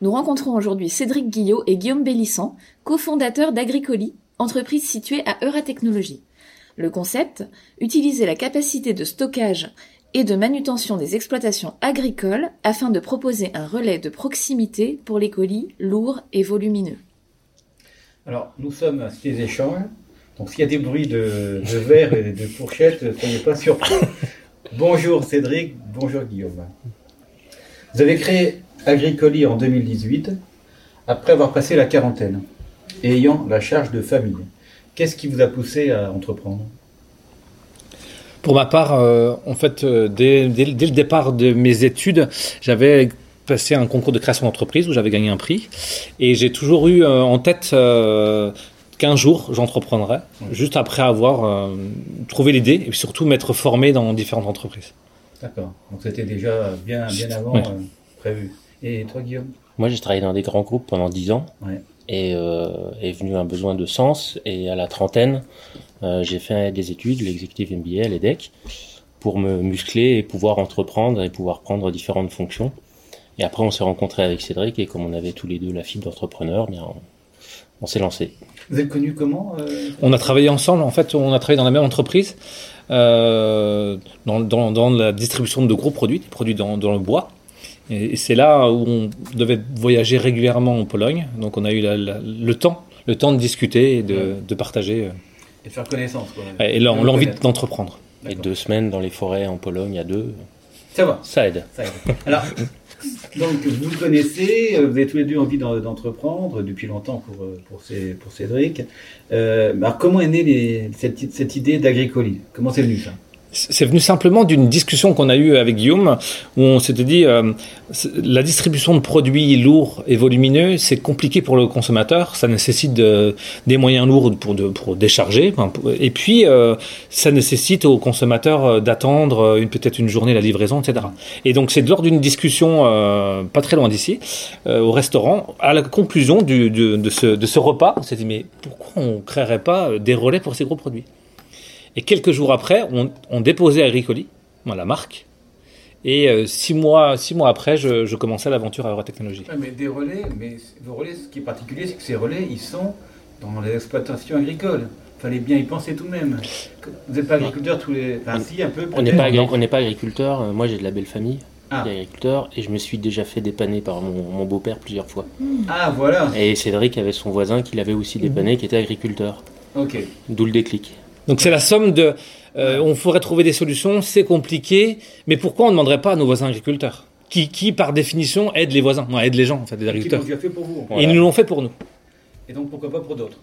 nous rencontrons aujourd'hui Cédric Guillot et Guillaume Bélissant, cofondateurs d'Agricoli, entreprise située à Euratechnologie. Le concept, utiliser la capacité de stockage et de manutention des exploitations agricoles afin de proposer un relais de proximité pour les colis lourds et volumineux. Alors, nous sommes à ces échanges, donc s'il y a des bruits de, verre et de fourchettes, soyez pas surpris. bonjour Cédric, bonjour Guillaume. Vous avez créé Agricoli en 2018, après avoir passé la quarantaine et ayant la charge de famille. Qu'est-ce qui vous a poussé à entreprendre? Pour ma part, euh, en fait, euh, dès, dès, dès, le départ de mes études, j'avais passé un concours de création d'entreprise où j'avais gagné un prix. Et j'ai toujours eu euh, en tête qu'un jour, j'entreprendrai, juste après avoir trouvé l'idée et surtout m'être formé dans différentes entreprises. D'accord. Donc c'était déjà bien, bien avant prévu. Et toi, Guillaume Moi, j'ai travaillé dans des grands groupes pendant 10 ans. Ouais. Et euh, est venu un besoin de sens. Et à la trentaine, euh, j'ai fait des études, l'executive MBA, l'EDEC, pour me muscler et pouvoir entreprendre et pouvoir prendre différentes fonctions. Et après, on s'est rencontré avec Cédric et comme on avait tous les deux la fibre d'entrepreneur, bien, on, on s'est lancé. Vous êtes connus comment euh... On a travaillé ensemble. En fait, on a travaillé dans la même entreprise, euh, dans, dans, dans, la distribution de gros produits, des produits dans, dans le bois. Et c'est là où on devait voyager régulièrement en Pologne. Donc on a eu la, la, le temps, le temps de discuter et de, ouais. de partager. euh, Et de faire connaissance. Quoi. Et l'envie d'entreprendre. Et deux semaines dans les forêts en Pologne à deux. Ça va. Ça aide. Ça aide. Alors, donc vous connaissez, vous avez tous les deux envie d'entreprendre depuis longtemps pour, pour, ces, pour Cédric. Euh, alors comment est née les, cette, cette idée d'Agricoli? Comment c'est venu ça? C'est venu simplement d'une discussion qu'on a eue avec Guillaume, où on s'était dit euh, la distribution de produits lourds et volumineux, c'est compliqué pour le consommateur, ça nécessite de, des moyens lourds pour, pour décharger, et puis euh, ça nécessite au consommateur d'attendre une, peut-être une journée la livraison, etc. Et donc c'est lors d'une discussion euh, pas très loin d'ici, euh, au restaurant, à la conclusion de, ce, de ce repas, on s'est dit mais pourquoi on créerait pas des relais pour ces gros produits? Et quelques jours après, on, on déposait Agricoli, moi, la marque. Et euh, six, mois, six mois après, je, je commençais l'aventure à Eurotechnologie. Ouais, mais des relais, mais vos relais, ce qui est particulier, c'est que ces relais, ils sont dans les exploitations agricoles. Il fallait bien y penser tout de même. Vous n'êtes pas agriculteur tous les. Enfin, si, un peu. On n'est pas, agri pas, agriculteur. Moi, j'ai de la belle famille. Ah. agriculteur et je me suis déjà fait dépanner par mon, mon beau-père plusieurs fois. Ah, voilà. Et Cédric avait son voisin qui l'avait aussi dépanné, qui était agriculteur. Ok. D'où le déclic. Donc c'est la somme de. Euh, on pourrait trouver des solutions, c'est compliqué, mais pourquoi on ne demanderait pas à nos voisins agriculteurs qui, qui, par définition, aident les voisins, aident les gens, en fait, les agriculteurs. Ils l'ont fait pour vous. Voilà. Ils nous l'ont fait pour nous. Et donc pourquoi pas pour d'autres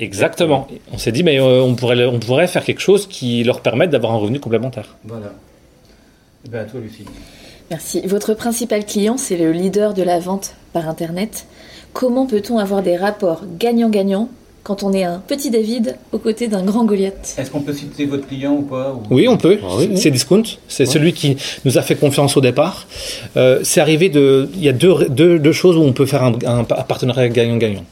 Exactement. On s'est dit, mais euh, on, pourrait, on pourrait faire quelque chose qui leur permette d'avoir un revenu complémentaire. Voilà. Et bien à toi, Lucie. Merci. Votre principal client, c'est le leader de la vente par Internet. Comment peut-on avoir des rapports gagnant-gagnant quand on est un petit David aux côtés d'un grand Goliath. Est-ce qu'on peut citer votre client ou pas ou... Oui, on peut. Ah, oui, c'est Discount. C'est ouais. celui qui nous a fait confiance au départ. Euh, c'est arrivé de. Il y a deux, deux, deux, choses où on peut faire un, un partenariat gagnant-gagnant.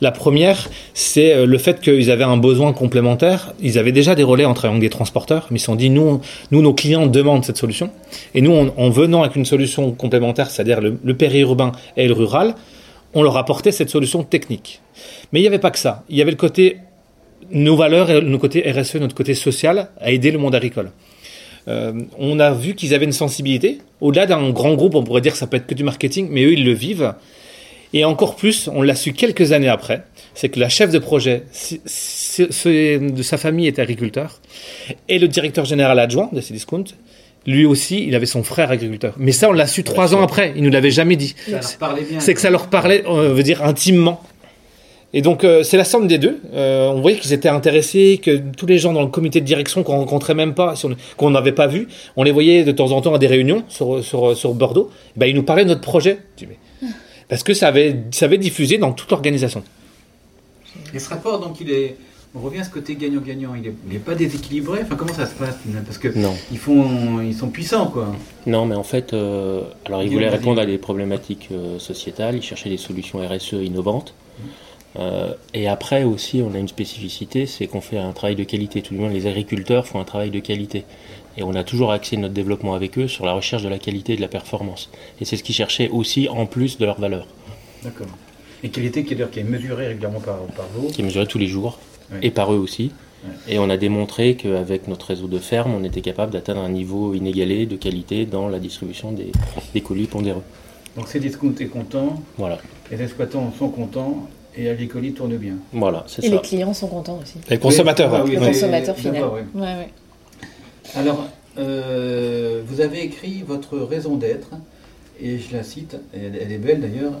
La première, c'est le fait qu'ils avaient un besoin complémentaire. Ils avaient déjà des relais entre des transporteurs, mais ils se sont dit nous, nous, nos clients demandent cette solution. Et nous, en, en venant avec une solution complémentaire, c'est-à-dire le, le périurbain et le rural, on leur apportait cette solution technique. Mais il n'y avait pas que ça. Il y avait le côté nos valeurs, notre côté RSE, notre côté social, à aider le monde agricole. Euh, on a vu qu'ils avaient une sensibilité. Au-delà d'un grand groupe, on pourrait dire que ça peut être que du marketing, mais eux, ils le vivent. Et encore plus, on l'a su quelques années après, c'est que la chef de projet de sa famille est agriculteur, et le directeur général adjoint de Cdiscount, lui aussi, il avait son frère agriculteur. Mais ça, on l'a su trois ans après. Il nous l'avait jamais dit. C'est que ça leur parlait, on veut dire, intimement. Et donc, euh, c'est la somme des deux. Euh, on voyait qu'ils étaient intéressés, que tous les gens dans le comité de direction qu'on rencontrait même pas, qu'on n'avait pas vu, on les voyait de temps en temps à des réunions sur, sur, sur Bordeaux. Ben, ils nous parlaient de notre projet. Parce que ça avait, ça avait diffusé dans toute l'organisation. Et ce rapport, donc, il est. On revient à ce côté gagnant-gagnant. Il n'est pas déséquilibré. Enfin, comment ça se passe Parce que Non. ils font, ils sont puissants, quoi. Non, mais en fait, euh, alors il Dis-le, voulait vas-y. répondre à des problématiques euh, sociétales, il cherchait des solutions RSE innovantes. Euh, et après aussi, on a une spécificité, c'est qu'on fait un travail de qualité. Tout le monde, les agriculteurs font un travail de qualité. Et on a toujours axé notre développement avec eux sur la recherche de la qualité et de la performance. Et c'est ce qu'ils cherchaient aussi en plus de leur valeur, D'accord. Et qualité qui est, d'ailleurs, qui est mesurée régulièrement par, par vous. qui est mesurée tous les jours, Oui. et par eux aussi. Ouais. Et on a démontré qu'avec notre réseau de fermes, on était capable d'atteindre un niveau inégalé de qualité dans la distribution des, des colis pondéreux. Donc, Cdiscount est content, Voilà, les exploitants sont contents et Agricoli tourne bien. voilà, c'est Et les clients sont contents aussi. Les consommateurs. Oui, ah oui, le consommateur final. d'accord, oui. Ouais, ouais. Alors, euh, vous avez écrit votre raison d'être, et je la cite, elle est belle d'ailleurs,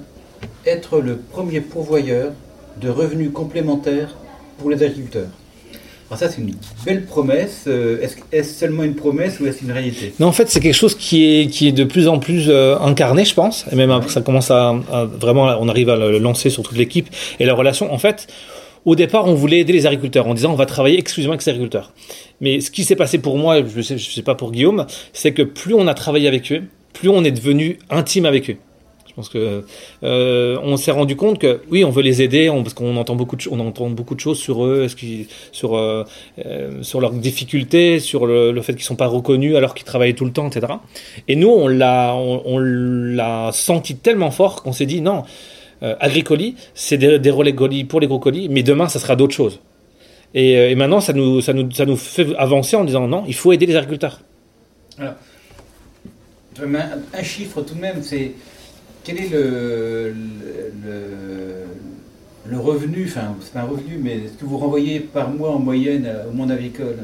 être le premier pourvoyeur de revenus complémentaires pour les agriculteurs. Alors ça, c'est une belle promesse. Euh, Est-ce seulement une promesse ou est-ce une réalité? Non, en fait, c'est quelque chose qui est, qui est de plus en plus euh, incarné, je pense. Et même ça commence à, vraiment, on arrive à le lancer sur toute l'équipe. Et la relation, en fait, au départ, on voulait aider les agriculteurs en disant on va travailler exclusivement avec les agriculteurs. Mais ce qui s'est passé pour moi, je sais, je sais pas pour Guillaume, c'est que plus on a travaillé avec eux, plus on est devenu intime avec eux. Pense que euh, on s'est rendu compte que oui, on veut les aider, parce qu'on entend beaucoup de, choses sur eux, euh, euh, sur leurs difficultés, sur le, fait qu'ils sont pas reconnus alors qu'ils travaillent tout le temps, etc. Et nous, on l'a senti tellement fort qu'on s'est dit non, euh, Agricoli, c'est des, relais colis pour les gros colis, mais demain, ça sera d'autres choses. Et, maintenant, ça nous, ça, nous, fait avancer en disant non, il faut aider les agriculteurs. Un, un chiffre tout de même, c'est quel est le, le, le- le revenu, enfin, c'est pas un revenu, mais est-ce que vous renvoyez par mois en moyenne euh, au monde agricole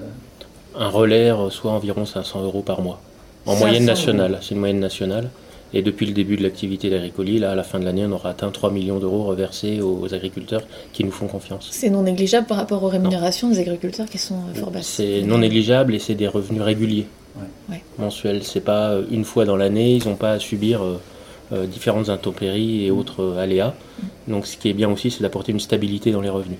Un relais reçoit environ 500 euros par mois. En 500 moyenne nationale, c'est une moyenne nationale. Et depuis le début de l'activité d'Agricoli, là, à la fin de l'année, on aura atteint 3 millions d'euros reversés aux agriculteurs qui nous font confiance. C'est non négligeable par rapport aux rémunérations des agriculteurs qui sont euh, fort basses. C'est non négligeable et c'est des revenus réguliers, Ouais. Ouais. mensuels. C'est pas euh, une fois dans l'année, ils n'ont pas à subir euh, différentes intempéries et autres euh, aléas. Donc ce qui est bien aussi, c'est d'apporter une stabilité dans les revenus.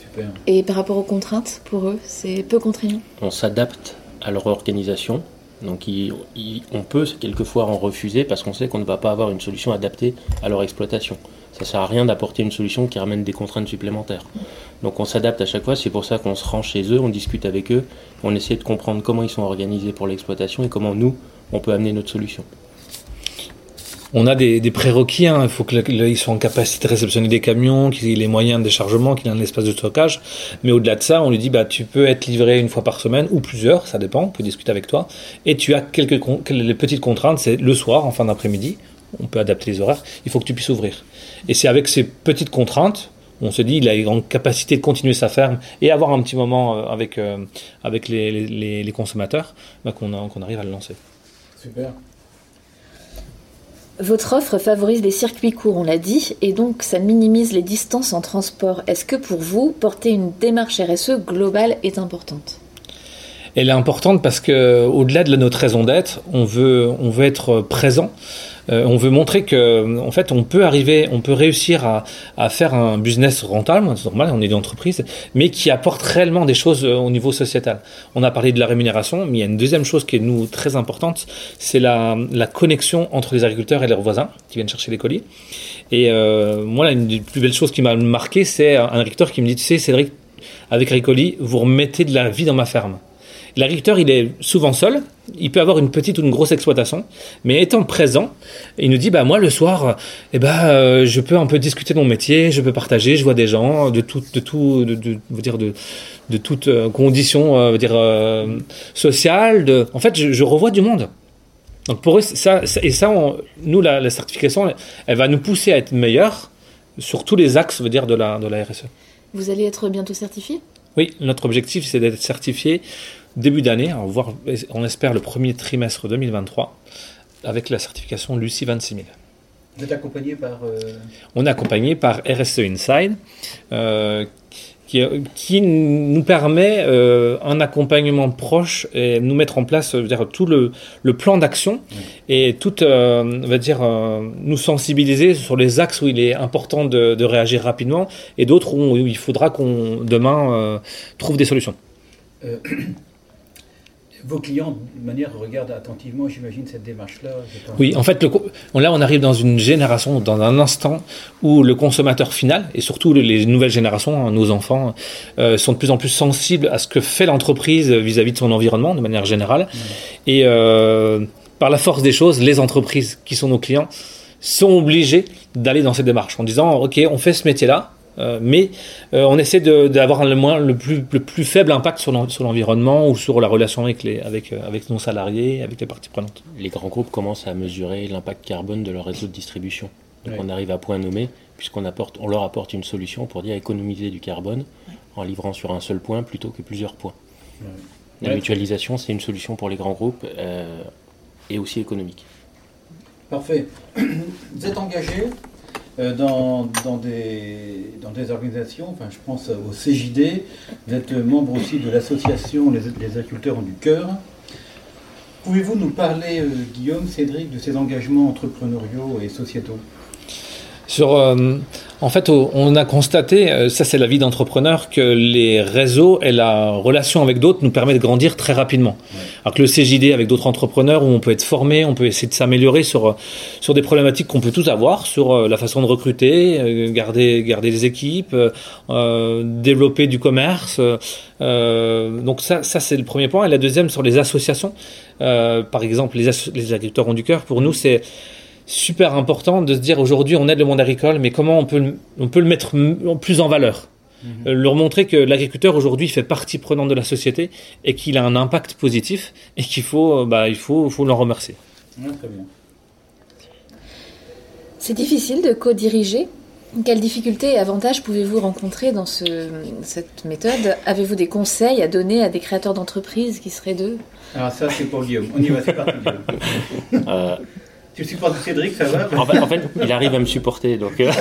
Super. Et par rapport aux contraintes, pour eux, c'est peu contraignant? on s'adapte à leur organisation. Donc il- il- on peut quelquefois en refuser parce qu'on sait qu'on ne va pas avoir une solution adaptée à leur exploitation. Ça sert à rien d'apporter une solution qui ramène des contraintes supplémentaires. Donc on s'adapte à chaque fois, c'est pour ça qu'on se rend chez eux, on discute avec eux, on essaie de comprendre comment ils sont organisés pour l'exploitation et comment nous, on peut amener notre solution. On a des, prérequis, hein. il faut qu'ils soient en capacité de réceptionner des camions, qu'ils aient les moyens de déchargement, qu'ils aient un espace de stockage. Mais au-delà de ça, on lui dit bah, tu peux être livré une fois par semaine ou plusieurs, ça dépend, on peut discuter avec toi. Et tu as quelques petites contraintes, c'est le soir, en fin d'après-midi, on peut adapter les horaires, il faut que tu puisses ouvrir. Et c'est avec ces petites contraintes, on se dit il est en capacité de continuer sa ferme et avoir un petit moment euh, avec, euh, avec les, consommateurs bah, a- qu'on arrive à le lancer. Super. Votre offre favorise les circuits courts, on l'a dit, et donc ça minimise les distances en transport. Est-ce que pour vous, porter une démarche RSE globale est importante? Elle est importante parce que, au-delà de notre raison d'être, on veut être présent. Euh, on veut montrer que, en fait, on peut arriver, on peut réussir à, faire un business rentable, c'est normal, on est une entreprise, mais qui apporte réellement des choses euh, au niveau sociétal. On a parlé de la rémunération, mais il y a une deuxième chose qui est nous très importante, c'est la, connexion entre les agriculteurs et leurs voisins qui viennent chercher les colis. Et euh, moi, là, des plus belles choses qui m'a marqué, c'est un agriculteur qui me dit, tu sais, Cédric, avec Ricoli, vous remettez de la vie dans ma ferme. L'agriculteur, il est souvent seul. Il peut avoir une petite ou une grosse exploitation, mais étant présent, il nous dit bah moi le soir, eh ben euh, je peux un peu discuter de mon métier, je peux partager, je vois des gens de tout, de tout, de, de, dire de, de toutes euh, conditions, euh, dire sociales. De, en fait, je, je revois du monde. Donc pour eux, ça, ça- et ça, on- nous la, la certification, elle va nous pousser à être meilleurs sur tous les axes, veut dire de la de la RSE. Vous allez être bientôt certifié? Oui, notre objectif, c'est d'être certifié début d'année, on, voire- on espère le premier trimestre 2023, avec la certification Lucie 26000. Vous êtes accompagné par. euh, On est accompagné par RSE Inside, euh, qui, qui nous permet euh, un accompagnement proche et nous mettre en place dire, tout le, le plan d'action et tout, va dire, nous sensibiliser sur les axes où il est important de, de réagir rapidement et d'autres où, où il faudra qu'on demain trouve des solutions. Vos clients, de manière, regardent attentivement, j'imagine, cette démarche-là. Oui, en fait, le là, on arrive dans une génération, dans un instant où le consommateur final, et surtout le- les nouvelles générations, hein, nos enfants, euh, sont de plus en plus sensibles à ce que fait l'entreprise vis-à-vis de son environnement, de manière générale. Et euh, par la force des choses, les entreprises qui sont nos clients sont obligées d'aller dans cette démarche en disant, OK, on fait ce métier-là, euh, mais euh, on essaie de- d'avoir le, moins, le, plus, le plus faible impact sur l'en- sur l'environnement ou sur la relation avec, les, avec, euh, avec nos salariés, avec les parties prenantes. Les grands groupes commencent à mesurer l'impact carbone de leur réseau de distribution. Donc on arrive à point nommé, puisqu'on apporte, on leur apporte une solution pour dire économiser du carbone en livrant sur un seul point plutôt que plusieurs points. La mutualisation, c'est une solution pour les grands groupes euh, et aussi économique. Parfait. Vous êtes engagé des, dans des organisations, enfin je pense au CJD, vous êtes membre aussi de l'association les, les agriculteurs ont du cœur. Pouvez-vous nous parler, euh, Guillaume, Cédric, de ces engagements entrepreneuriaux et sociétaux? Sur, euh, en fait, on a constaté, euh, ça c'est la vie d'entrepreneur, que les réseaux et la relation avec d'autres nous permettent de grandir très rapidement. Alors que le CJD avec d'autres entrepreneurs où on peut être formé, on peut essayer de s'améliorer sur sur des problématiques qu'on peut tous avoir, sur euh, la façon de recruter, euh, garder garder des équipes, euh, euh, développer du commerce. euh, euh, donc ça, ça c'est le premier point. Et la deuxième sur les associations, Euh, par exemple les, les agriculteurs ont du cœur. Pour nous, c'est super important de se dire aujourd'hui on aide le monde agricole, mais comment on peut le, on peut le mettre plus en valeur? Euh, leur montrer que l'agriculteur aujourd'hui fait partie prenante de la société et qu'il a un impact positif et qu'il faut, euh, bah, il faut, faut l'en remercier. Ouais, Très bien. C'est difficile de co-diriger. Quelles difficultés et avantages pouvez-vous rencontrer dans ce, cette méthode? Avez-vous des conseils à donner à des créateurs d'entreprises qui seraient d'eux? Alors ça c'est pour Guillaume. On y va, c'est parti Guillaume. Euh, Tu supportes Cédric, ça va en, fait, en fait, il arrive à me supporter, donc euh,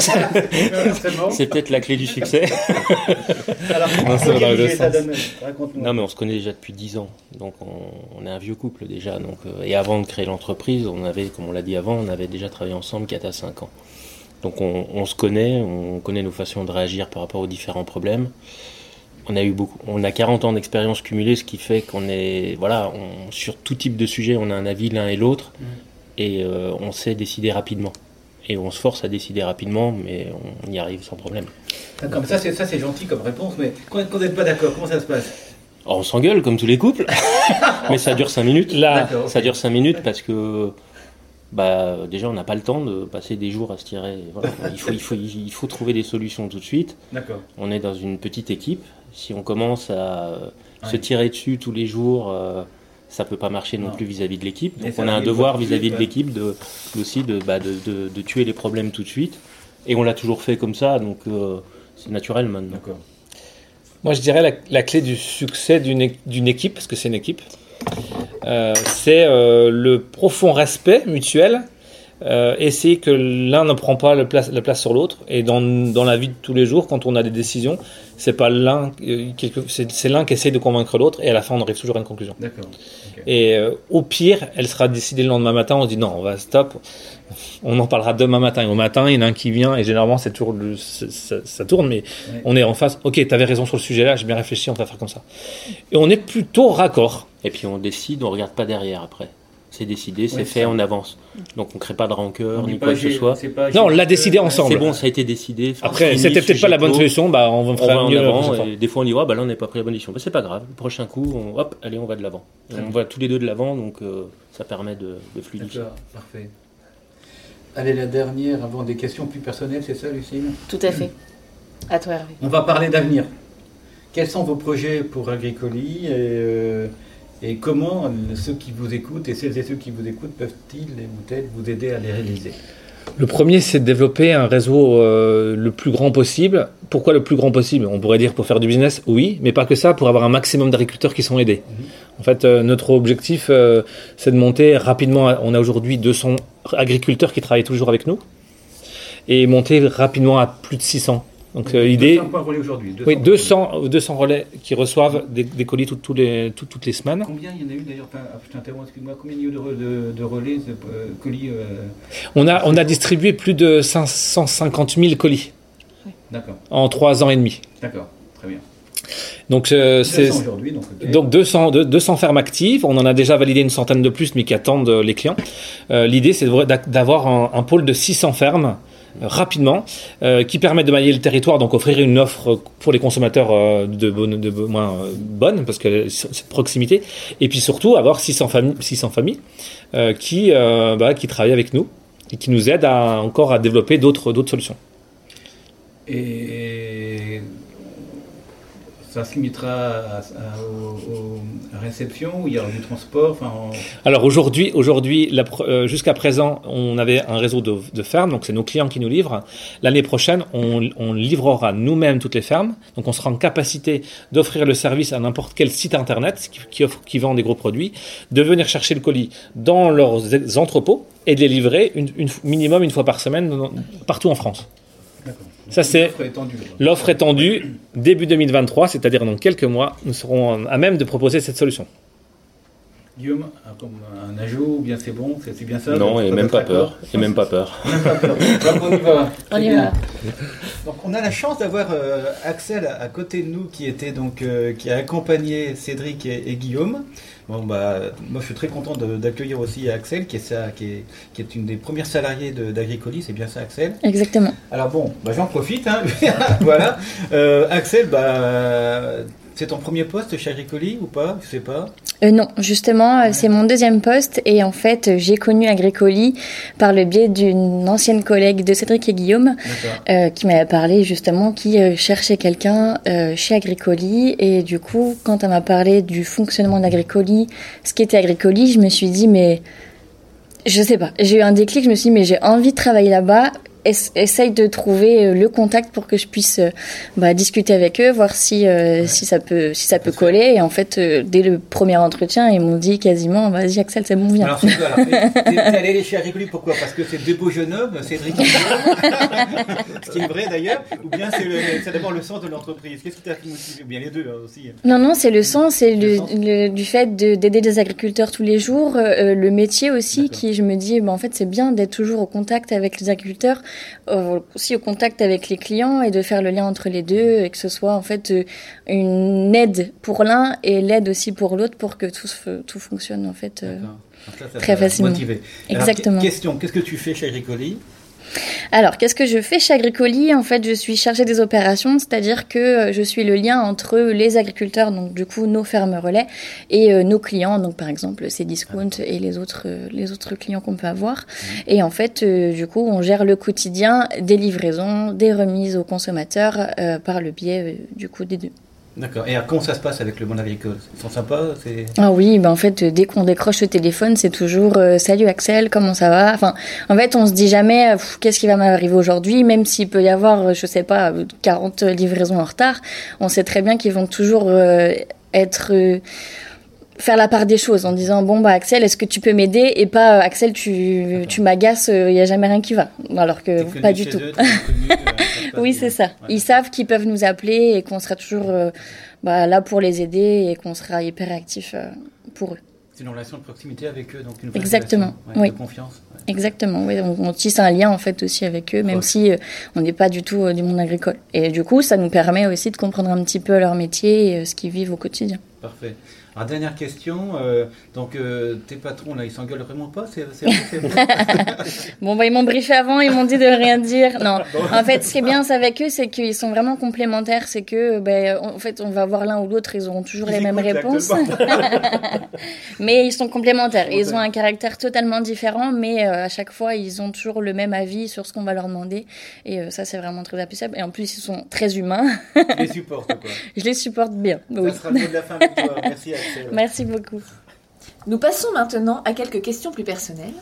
C'est peut-être la clé du succès. Alors, Non, ça va dans donne-. Non, mais on se connaît déjà depuis 10 ans, donc on, on est un vieux couple déjà. Donc, euh, et avant de créer l'entreprise, on avait, comme on l'a dit avant, on avait déjà travaillé ensemble 4 à 5 ans. Donc on, on se connaît, on connaît nos façons de réagir par rapport aux différents problèmes. On a eu beaucoup, on a 40 ans d'expérience cumulée, ce qui fait qu'on est, voilà, on- sur tout type de sujet, on a un avis l'un et l'autre, Mm. Et euh, on sait décider rapidement. Et on se force à décider rapidement, mais on y arrive sans problème. D'accord, mais ça c'est ça c'est gentil comme réponse, mais quand, quand vous n'êtes pas d'accord, comment ça se passe? Alors, on s'engueule comme tous les couples, mais ça dure 5 minutes. Là. Ça dure 5 minutes parce que bah, déjà on n'a pas le temps de passer des jours à se tirer. Voilà. Il, faut, il, faut, il faut trouver des solutions tout de suite. D'accord. On est dans une petite équipe. Si on commence à euh, se tirer dessus tous les jours, euh, ça peut pas marcher non, Non. plus vis-à-vis de l'équipe. Donc on a un devoir vis-à-vis de l'équipe de, aussi de, bah, de, de, de tuer les problèmes tout de suite. Et on l'a toujours fait comme ça, donc euh, c'est naturel maintenant. Moi, je dirais la, la clé du succès d'une équipe, parce que c'est une équipe, euh, c'est euh, le profond respect mutuel. Euh, essayer que l'un ne prend pas le place, la place sur l'autre. Et dans, dans la vie de tous les jours, quand on a des décisions, c'est pas l'un, euh, c'est l'un qui essaie de convaincre l'autre, et à la fin, on arrive toujours à une conclusion. D'accord. Et euh, au pire, elle sera décidée le lendemain matin. On se dit non, on va stop. On en parlera demain matin. Et au matin, il y en a un qui vient. Et généralement, c'est toujours le, ça, ça tourne, mais Ouais. on est en face. Ok, t'avais raison sur le sujet-là. J'ai bien réfléchi. On va faire comme ça. Et on est plutôt raccord. Et puis on décide, on regarde pas derrière après. C'est décidé, c'est Ouais, fait, ça. on avance. Donc on crée pas de rancœur ni quoi que ce soit. Non, on l'a décidé euh, ensemble. C'est bon, ça a été décidé. Après, c'était peut-être pas la bonne solution. Bah, on va en mieux avant. Et des fois on dit bah là on n'est pas pris la bonne décision. Bah, c'est pas grave. Le prochain coup, on, hop, allez, on va de l'avant. On bien. va tous les deux de l'avant, donc euh, ça permet de, de fluidifier. D'accord, parfait. Allez, la dernière avant des questions plus personnelles, c'est ça, Lucille? Tout à fait. À toi, Hervé. On va parler d'avenir. Quels sont vos projets pour Agricoli et, euh, et comment ceux qui vous écoutent et celles et ceux qui vous écoutent peuvent-ils et peut-être vous aider à les réaliser? Le premier, c'est de développer un réseau euh, le plus grand possible. Pourquoi le plus grand possible? On pourrait dire pour faire du business, oui, mais pas que ça, pour avoir un maximum d'agriculteurs qui sont aidés. Mhm. En fait, euh, notre objectif, euh, c'est de monter rapidement. On a aujourd'hui 200 agriculteurs qui travaillent toujours avec nous et monter rapidement à plus de 600 Donc euh, l'idée, 200 points relais aujourd'hui. oui, 200, 200 relais qui reçoivent des, des colis tout- tous les, tout- toutes les semaines. Combien il y en a eu d'ailleurs enfin, ah, Je t'interromps, excuse-moi. Combien il y a eu de, re- de, de relais, de euh, colis euh, On a, on a distribué plus de 550 000 colis D'accord, en trois ans et demi. d'accord, très bien. Donc euh, c'est 200 aujourd'hui, donc. ok. donc 200, de- 200 fermes actives. On en a déjà validé une centaine de plus, mais qui attendent euh, les clients. Euh, L'idée, c'est d'avoir un, un pôle de 600 fermes euh, rapidement, euh, qui permet de mailler le territoire, donc offrir une offre pour les consommateurs euh, de, bonne, moins euh, bonne, parce que c'est proximité, et puis surtout avoir 600 familles, 600 familles qui, bah, qui travaillent avec nous et qui nous aident à, encore à développer d'autres solutions. Et ça se limitera à, à- aux- réceptions, où il y aura du transport. Alors aujourd'hui, euh, jusqu'à présent, on avait un réseau de, fermes, donc c'est nos clients qui nous livrent. L'année prochaine, on, livrera nous-mêmes toutes les fermes, donc on sera en capacité d'offrir le service à n'importe quel site internet qui, offre, qui vend des gros produits, de venir chercher le colis dans leurs ex- entrepôts et de les livrer une, minimum une fois par semaine partout en France. Ça, c'est- L'offre étendue, début 2023, c'est-à-dire dans quelques mois, nous serons à même de proposer cette solution. Guillaume, un- comme un ajout, ou bien c'est bon, c'est bien ça Non, et même pas peur. Et même pas peur. On y va. On Très y bien. va. Donc on a la chance d'avoir euh, Axel à, à côté de nous qui était donc euh, qui a accompagné Cédric et, et Guillaume. Bon bah moi je suis très content d'accueillir aussi Axel qui est ça qui est, qui est une des premières salariées de- d'Agricoli, c'est bien ça Axel? Exactement. Alors bon, bah j'en profite hein. voilà. Euh, Axel bah c'est ton premier poste chez Agricoli ou pas? Je sais pas. Euh, non, justement, euh, c'est mon deuxième poste et en fait, euh, j'ai connu Agricoli par le biais d'une ancienne collègue de Cédric et Guillaume euh, qui m'avait parlé justement qui euh, cherchait quelqu'un chez Agricoli et du coup, quand elle m'a parlé du fonctionnement d'Agricoli, ce qu'était Agricoli, je me suis dit mais je sais pas, j'ai eu un déclic, je me suis dit mais j'ai envie de travailler là-bas. Ess- Essaye de trouver euh, le contact pour que je puisse euh, bah, discuter avec eux, voir si euh, si ça peut si ça peut coller. Et en fait, dès le premier entretien, ils m'ont dit quasiment vas-y Axel, c'est bon, viens. Alors c'est alors T'es allé chez Agricoli pourquoi? Parce que c'est deux beaux jeunes hommes, Cédric et. Ce qui est vrai d'ailleurs. Ou bien c'est le- c'est d'abord le sens de l'entreprise. Qu'est-ce qui t'a motivé? Ou bien les deux aussi. Non, non, c'est le sens, c'est Le le, sens. le- du fait de- d'aider les agriculteurs tous les jours, euh, le métier aussi, D'accord. qui je me dis, ben, en fait, c'est bien d'être toujours au contact avec les agriculteurs, aussi au contact avec les clients et de faire le lien entre les deux et que ce soit en fait euh, une aide pour l'un et l'aide aussi pour l'autre pour que tout, tout fonctionne en fait. euh. Ça, ça très facilement. motivé. Exactement. que- question, qu'est-ce que tu fais chez Agricoli Alors, qu'est-ce que je fais chez Agricoli? En fait, je suis chargée des opérations, c'est-à-dire que euh, je suis le lien entre les agriculteurs, donc du coup nos fermes relais, et euh, nos clients, donc par exemple Cdiscount et les autres, euh, les autres clients qu'on peut avoir. Et en fait, euh, du coup, on gère le quotidien des livraisons, des remises aux consommateurs par le biais du coup des deux. D'accord. Et alors, comment ça se passe avec le monde agricole? Ils sont sympas. Ah oui, ben en fait, euh, dès qu'on décroche le téléphone, c'est toujours euh, salut Axel, comment ça va? Enfin, en fait, on se dit jamais euh, qu'est-ce qui va m'arriver aujourd'hui, même s'il peut y avoir, euh, je sais pas, euh, 40 livraisons en retard. On sait très bien qu'ils vont toujours euh, être euh, faire la part des choses en disant bon bah Axel, est-ce que tu peux m'aider? Et pas euh, Axel, tu tu m'agaces, il y a jamais rien qui va. Alors que pas du tout. eux, Oui, c'est ça. Ouais. Ils savent qu'ils peuvent nous appeler et qu'on sera toujours euh, bah, là pour les aider et qu'on sera hyper actif euh, pour eux. C'est une relation de proximité avec eux, donc une Exactement, relation, ouais, oui. de confiance. ouais. Exactement, oui. On, on tisse un lien en fait aussi avec eux, même si euh, on n'est pas du tout euh, du monde agricole. Et du coup, ça nous permet aussi de comprendre un petit peu leur métier et ce qu'ils vivent au quotidien. Parfait. Alors, dernière question. euh, donc, euh, tes patrons, là, ils s'engueulent vraiment pas C'est c'est c'est Bon, bah, ils m'ont briefé avant, ils m'ont dit de rien dire. Non, en fait, ce qui est bien avec eux, c'est qu'ils sont vraiment complémentaires. C'est que, ben, en fait, on va voir l'un ou l'autre, ils auront toujours Ils les mêmes réponses. mais ils sont complémentaires. Ils ont un caractère totalement différent, mais euh, à chaque fois, ils ont toujours le même avis sur ce qu'on va leur demander. Et ça, c'est vraiment très appréciable. Et en plus, ils sont très humains. Tu les supportes, quoi. Je les supporte bien. Oui. Ça sera le mot de la fin avec toi. Merci, Axel. Merci beaucoup. Nous passons maintenant à quelques questions plus personnelles.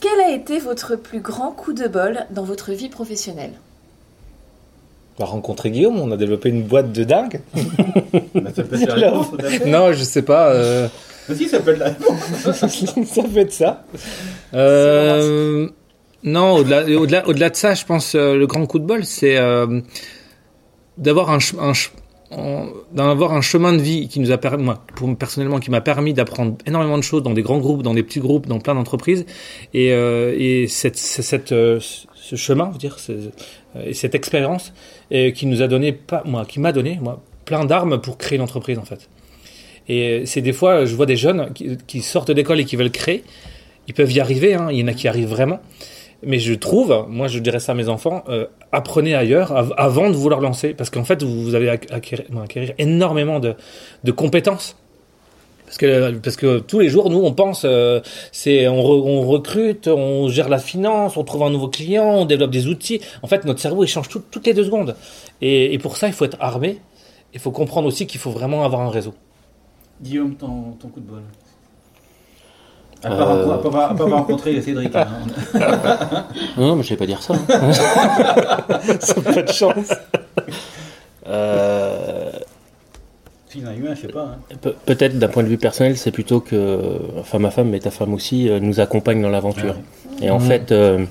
Quel a été votre plus grand coup de bol dans votre vie professionnelle? On va rencontrer Guillaume, on a développé une boîte de dingue. Bah, ça peut être la réponse, tout à fait. Non, je sais pas. euh, Vas-y, ça peut être la ça peut être ça. Euh, Non, au-delà, au-delà, au-delà de ça, je pense euh, le grand coup de bol, c'est euh, d'avoir un, ch- un ch- en- d'avoir un chemin de vie qui nous a permis, moi, personnellement, qui m'a permis d'apprendre énormément de choses dans des grands groupes, dans des petits groupes, dans plein d'entreprises, et, euh, et cette, euh, ce chemin, veux dire, euh, et cette expérience, qui nous a donné pas, moi, qui m'a donné, moi, plein d'armes pour créer une entreprise, en fait. Et c'est des fois, je vois des jeunes qui, qui sortent d'école et qui veulent créer. Ils peuvent y arriver, hein, il y en a qui arrivent vraiment. Mais je trouve, moi je dirais ça à mes enfants, euh, apprenez ailleurs av- avant de vouloir lancer. Parce qu'en fait, vous, vous allez acquérir, énormément de, compétences. Parce que, parce que tous les jours, nous, on pense, euh, on, re- on recrute, on gère la finance, on trouve un nouveau client, on développe des outils. En fait, notre cerveau, il change tout- toutes les deux secondes. Et, et pour ça, il faut être armé. Il faut comprendre aussi qu'il faut vraiment avoir un réseau. Guillaume, ton, ton coup de bol. À Euh. part, à pas avoir- à pas avoir rencontré Cédric. hein. Non, non, mais je vais pas dire ça. hein. Ça pas de chance. Euh, S'il en a eu un, je sais pas. hein. Pe- Peut-être d'un point de vue personnel, c'est plutôt que, enfin ma femme, mais ta femme aussi, euh, nous accompagne dans l'aventure. Et en Mhm. fait, euh,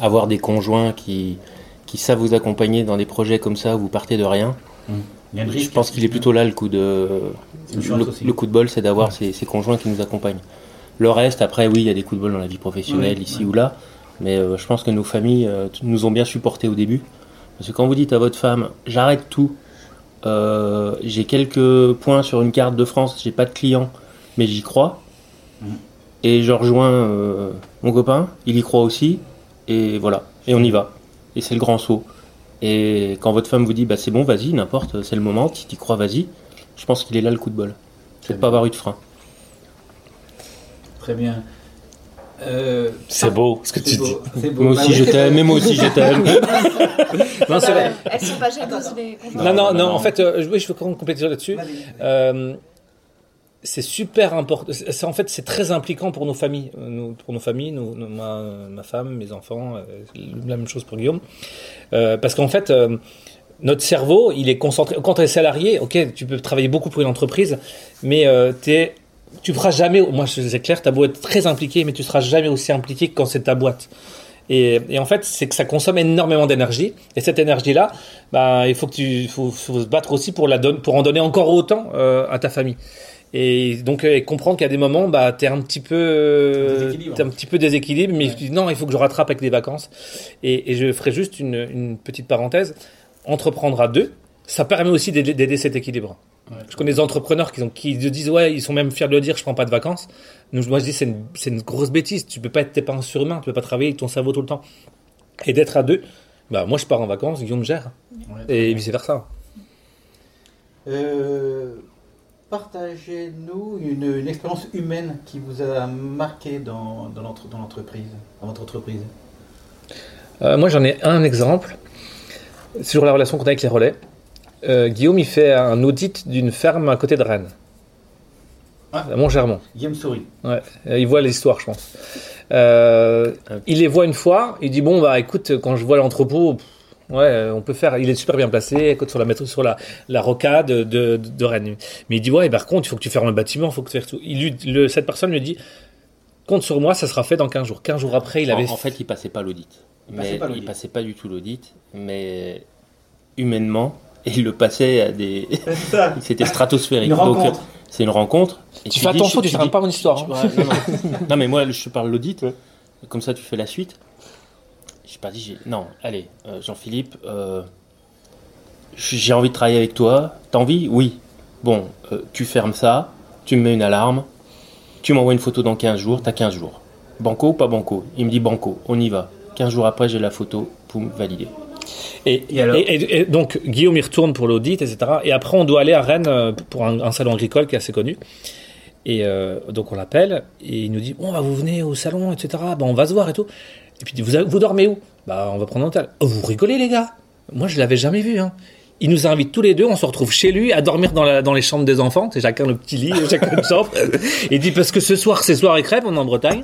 avoir des conjoints qui, qui savent vous accompagner dans des projets comme ça, où vous partez de rien, une je pense qu'il est plutôt là le coup de, le, coup de bol, c'est d'avoir ces, ces conjoints qui nous accompagnent. Le reste, après, oui, il y a des coups de bol dans la vie professionnelle, Oui, ici ou là, mais euh, je pense que nos familles euh, nous ont bien supportés au début. Parce que quand vous dites à votre femme, j'arrête tout, euh, j'ai quelques points sur une carte de France, j'ai pas de clients, mais j'y crois, Mhm. et je rejoins mon copain, il y croit aussi, et voilà, et on y va. Et c'est le grand saut. Et quand votre femme vous dit, bah c'est bon, vas-y, n'importe, c'est le moment, si tu crois, vas-y, je pense qu'il est là le coup de bol. C'est de pas avoir eu de frein. Très bien. Euh, C'est beau ce que tu beau, dis. beau. Moi aussi je t'aime, mais moi aussi je t'aime. Non, c'est vrai. Elles sont pas jalouses, les Non, non, non, en fait, euh, oui, je veux quand même compléter là-dessus. Euh, c'est super important. En fait, c'est très impliquant pour nos familles, euh, nous- pour nos familles, nous- nous- ma, ma femme, mes enfants, euh, la même chose pour Guillaume, Euh, parce qu'en fait, euh, notre cerveau, il est concentré. Quand tu es salarié, ok, tu peux travailler beaucoup pour une entreprise, mais euh, t'es- tu feras jamais. Moi, c'est clair, ta beau être très impliqué, mais tu seras jamais aussi impliqué que quand c'est ta boîte. Et, et en fait, c'est que ça consomme énormément d'énergie. Et cette énergie-là, bah, il faut que tu, faut, faut se battre aussi pour la donner, pour en donner encore autant euh, à ta famille. Et donc euh, et comprendre qu'à des moments, bah, t'es un petit peu, euh, t'es un petit peu déséquilibre, mais Ouais. tu dis non, il faut que je rattrape avec des vacances. Et, et je ferai juste une, une petite parenthèse. Entreprendre à deux, ça permet aussi d'aider cet équilibre. Ouais. Je connais des entrepreneurs qui, ont, qui disent ouais, ils sont même fiers de le dire, je prends pas de vacances. Moi je dis c'est une, grosse bêtise. Tu peux pas être t'es pas un surhumain, tu peux pas travailler avec ton cerveau tout le temps. Et d'être à deux, bah moi je pars en vacances, Guillaume gère, Ouais, et vice versa. Euh, Partagez-nous une, une expérience humaine qui vous a marqué dans, dans l'entre- dans l'entreprise, dans votre entreprise? Euh, moi, j'en ai un exemple. C'est sur la relation qu'on a avec les relais. Euh, Guillaume, il fait un audit d'une ferme à côté de Rennes. Ah. À Montgermont. Guillaume sourit. Ouais. Euh, Il voit l'histoire, je pense. Euh, il les voit une fois. Il dit bon bah écoute, quand je vois l'entrepôt, pff, ouais, on peut faire. Il est super bien placé, écoute, sur la métro, sur la, la rocade de, de, de Rennes. Mais il dit ouais, par contre, il faut que tu fermes le bâtiment, il faut que tu fasses tout. Il lui, le, cette personne lui dit compte sur moi, ça sera fait dans 15 jours. 15 jours après, il avait. En, en fait, il passait pas l'audit. Il passait pas il passait pas du tout l'audit, mais humainement, il le passait à des. C'était stratosphérique. une Donc, rencontre. euh, c'est une rencontre. Et tu fais dis- attention, tu dis- fermes pas mon histoire. hein. Ouais, non, non. Non, mais moi, je te parle l'audit. Comme ça, tu fais la suite. J'ai pas dit. j'ai- Non, allez, euh, Jean-Philippe, euh, j'ai envie de travailler avec toi. T'as envie? Oui. Bon, euh, tu fermes ça, tu me mets une alarme, tu m'envoies une photo dans 15 jours, t'as 15 jours. Banco ou pas banco? Il me dit banco, on y va. 15 jours après, j'ai la photo, poum, validé. Et, Et alors et- et- et donc Guillaume y retourne pour l'audit, etc. Et après on doit aller à Rennes euh, pour un, un salon agricole qui est assez connu. Et euh, donc on l'appelle et il nous dit bon bah vous venez au salon, etc. Bah, on va se voir et tout. Et puis il dit vous, vous dormez où? Bah on va prendre un hôtel. Oh, vous rigolez les gars? Moi je l'avais jamais vu. Hein. Il nous invite tous les deux, on se retrouve chez lui à dormir dans, la, dans les chambres des enfants. C'est chacun le petit lit, chacun une chambre. Il dit parce que ce soir c'est soir et crêpes, on est en Bretagne.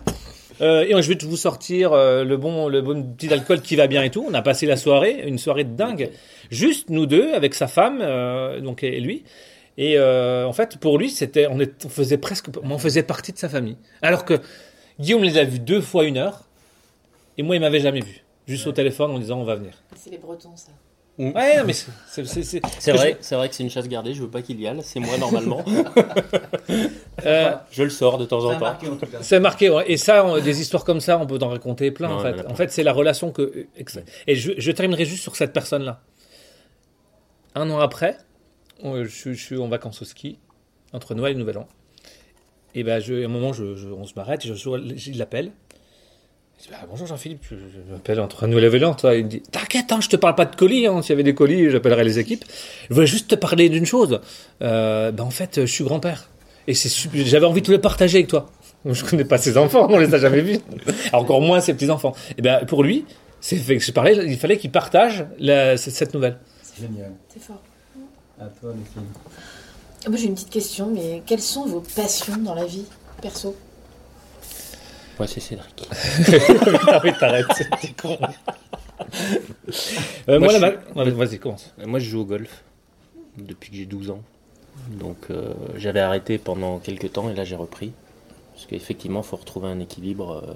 Euh, et je vais vous sortir euh, le bon le bon petit alcool qui va bien et tout. On a passé la soirée, une soirée de dingue, juste nous deux avec sa femme euh, donc et lui. Et euh, en fait pour lui c'était on, est, on faisait presque on faisait partie de sa famille. Alors que Guillaume les a vus deux fois une heure Et moi, il m'avait jamais vu. Juste au téléphone en disant on va venir. C'est les Bretons, ça. Ouais, mais c'est- c'est- c'est- c'est- C'est que vrai, c'est vrai que c'est une chasse gardée, je veux pas qu'il y aille, c'est moi normalement. je- euh, je le sors de temps en temps. marqué en tout cas. C'est marqué, ouais. et ça, on- des histoires comme ça, on peut en raconter plein, en fait. En fait, c'est la relation que. Et je, je terminerai juste sur cette personne-là. Un an après, on- je, suis- je suis en vacances au ski, entre Noël et Nouvel An. Et ben, je, à un moment, je, je- on se m'arrête, je, je, je l'appelle. Je dis, bah, bonjour Jean-Philippe, je, je m'appelle entre Noël et Nouvel An. Toi, il me dit, t'inquiète, hein, je te parle pas de colis. Hein. S'il y avait des colis, j'appellerais les équipes. Je voulais juste te parler d'une chose. Euh, ben, en fait, je suis grand-père. Et c'est j'avais envie de le partager avec toi. Je connais pas ses enfants, on les a jamais vus. Encore moins ses petits-enfants. Et ben, pour lui, c'est fait que je parlais, il fallait qu'il partage la- cette cette nouvelle. C'est génial. C'est fort. À toi, Lucie. Moi, j'ai une petite question, mais quelles sont vos passions dans la vie, perso? Ouais, c'est Cédric. ah oui, t'arrêtes, t'es con. Euh, moi, Moi, la je ouais, Vas-y, commence. Euh, Moi, je joue au golf depuis que j'ai 12 ans. Donc, euh, j'avais arrêté pendant quelques temps et là, j'ai repris. Parce qu'effectivement, il faut retrouver un équilibre. euh,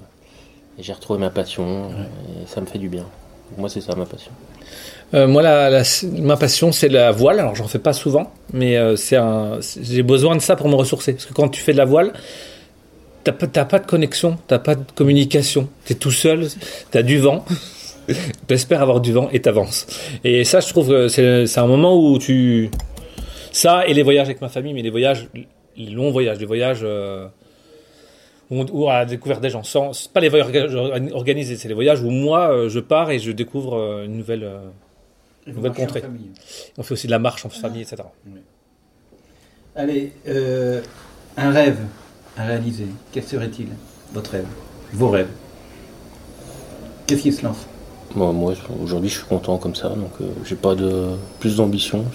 et j'ai retrouvé ma passion et ça me fait du bien. Donc, moi, c'est ça ma passion. Moi, la, la- ma passion, c'est la voile. Alors, j'en fais pas souvent, mais c'est un. c'est- J'ai besoin de ça pour me ressourcer. Parce que quand tu fais de la voile, t'as pas, t'as pas de connexion, t'as pas de communication. T'es tout seul, t'as du vent. T'espères avoir du vent et t'avances. Et ça, je trouve que c'est c'est un moment où tu. Ça et les voyages avec ma famille, mais les voyages, les longs voyages, les voyages. euh, où on, où on a découvert des gens. Sans, c'est pas les voyages orga- organisés, c'est les voyages où moi, euh, je pars et je découvre euh, une nouvelle. euh, vous Nouvelle contrée. on fait aussi de la marche en famille, etc. Allez, euh, un rêve à réaliser. Quel serait-il Votre rêve Vos rêves? Qu'est-ce qui se lance? Moi, moi aujourd'hui, je suis content comme ça. Donc, euh, j'ai pas de plus d'ambition.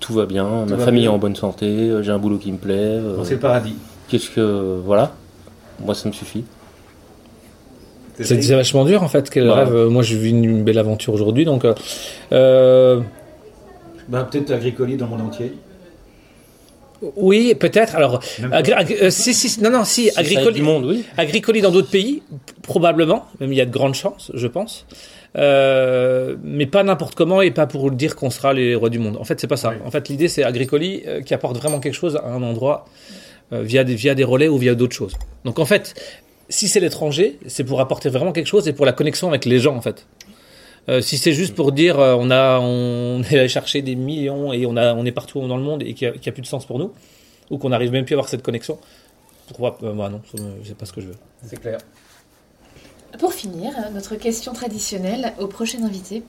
Tout va bien. ma va famille bien. est en bonne santé. euh, J'ai un boulot qui me plaît. euh, Bon, C'est le paradis. Qu'est-ce que. Voilà. Moi, ça me suffit. C'est vachement dur en fait. Quel Bah. rêve. Moi, je vis une belle aventure aujourd'hui, donc. euh, euh, Bah, peut-être Agricoli dans le monde entier. Oui, peut-être. Alors, Même agri- agri- euh, si, si, non, non, si, agricoli, du monde, oui. agricoli dans d'autres pays, probablement. Même il y a de grandes chances, je pense. Euh, mais pas n'importe comment et pas pour dire qu'on sera les rois du monde. En fait, c'est pas ça. Oui. En fait, l'idée c'est agricoli euh, qui apporte vraiment quelque chose à un endroit euh, via des via des relais ou via d'autres choses. Donc en fait, si c'est l'étranger, c'est pour apporter vraiment quelque chose et pour la connexion avec les gens en fait. Euh, si c'est juste pour dire euh, on a on est allé chercher des millions et on a on est partout dans le monde et qu'il n'y a, y a plus de sens pour nous ou qu'on n'arrive même plus à avoir cette connexion. Pourquoi euh, moi non, c'est pas ce que je veux. C'est clair. Pour finir, notre question traditionnelle au prochain invité.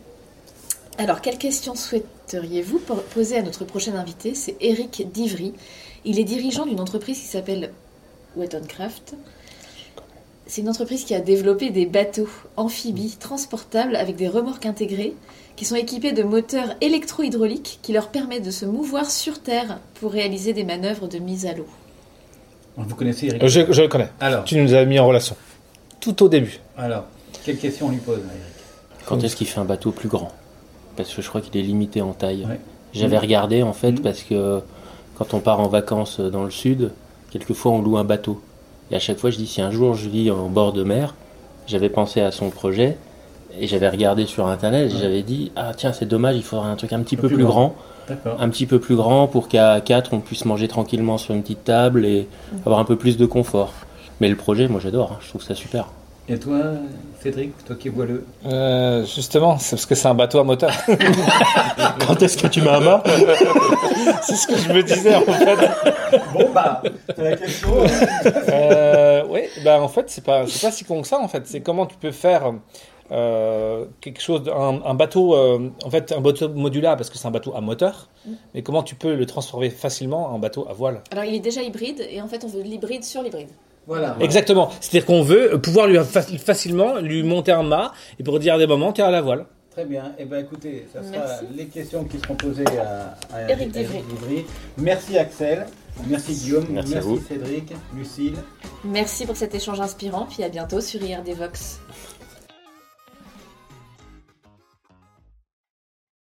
Alors, quelle question souhaiteriez-vous po- poser à notre prochain invité? C'est Eric Divry. Il est dirigeant d'une entreprise qui s'appelle Wettoncraft. C'est une entreprise qui a développé des bateaux amphibies transportables avec des remorques intégrées qui sont équipés de moteurs électro-hydrauliques qui leur permettent de se mouvoir sur Terre pour réaliser des manœuvres de mise à l'eau. Vous connaissez Eric Euh, je, je le connais. Alors, Tu nous as mis en relation. Tout au début. alors, quelle question on lui pose, Eric? Quand est-ce qu'il fait un bateau plus grand? Parce que je crois qu'il est limité en taille. Ouais. J'avais Mhm. regardé en fait Mhm. parce que quand on part en vacances dans le sud, quelquefois on loue un bateau. Et à chaque fois je dis si un jour je vis en bord de mer, j'avais pensé à son projet et j'avais regardé sur internet et Ouais. j'avais dit ah tiens c'est dommage il faudrait un truc un petit Un peu plus plus grand. un petit peu plus grand pour qu'à 4 on puisse manger tranquillement sur une petite table et avoir un peu plus de confort. Mais le projet moi j'adore, hein, je trouve ça super. Et toi, Cédric, toi qui es voileux Euh, justement, c'est parce que c'est un bateau à moteur. Quand est-ce que tu m'as un mât c'est ce que je me disais en fait. Bon, bah, c'est la question. Euh, oui, bah en fait, c'est pas, c'est pas si con que ça en fait. C'est comment tu peux faire euh, quelque chose, un, un bateau, euh, en fait, un bateau modulaire parce que c'est un bateau à moteur, mais comment tu peux le transformer facilement en bateau à voile? Alors, il est déjà hybride et en fait, on veut de l'hybride sur l'hybride. Voilà. Exactement. C'est-à-dire qu'on veut pouvoir lui fa- facilement lui monter un mât et pour dire à des moments, t'es à la voile. Très bien. Eh ben, écoutez, ça sera Merci. les questions qui seront posées à, à Éric Divry. Merci Axel. Merci Guillaume. Merci à vous. Cédric. Lucille. Merci pour cet échange inspirant, puis à bientôt sur IRD Vox.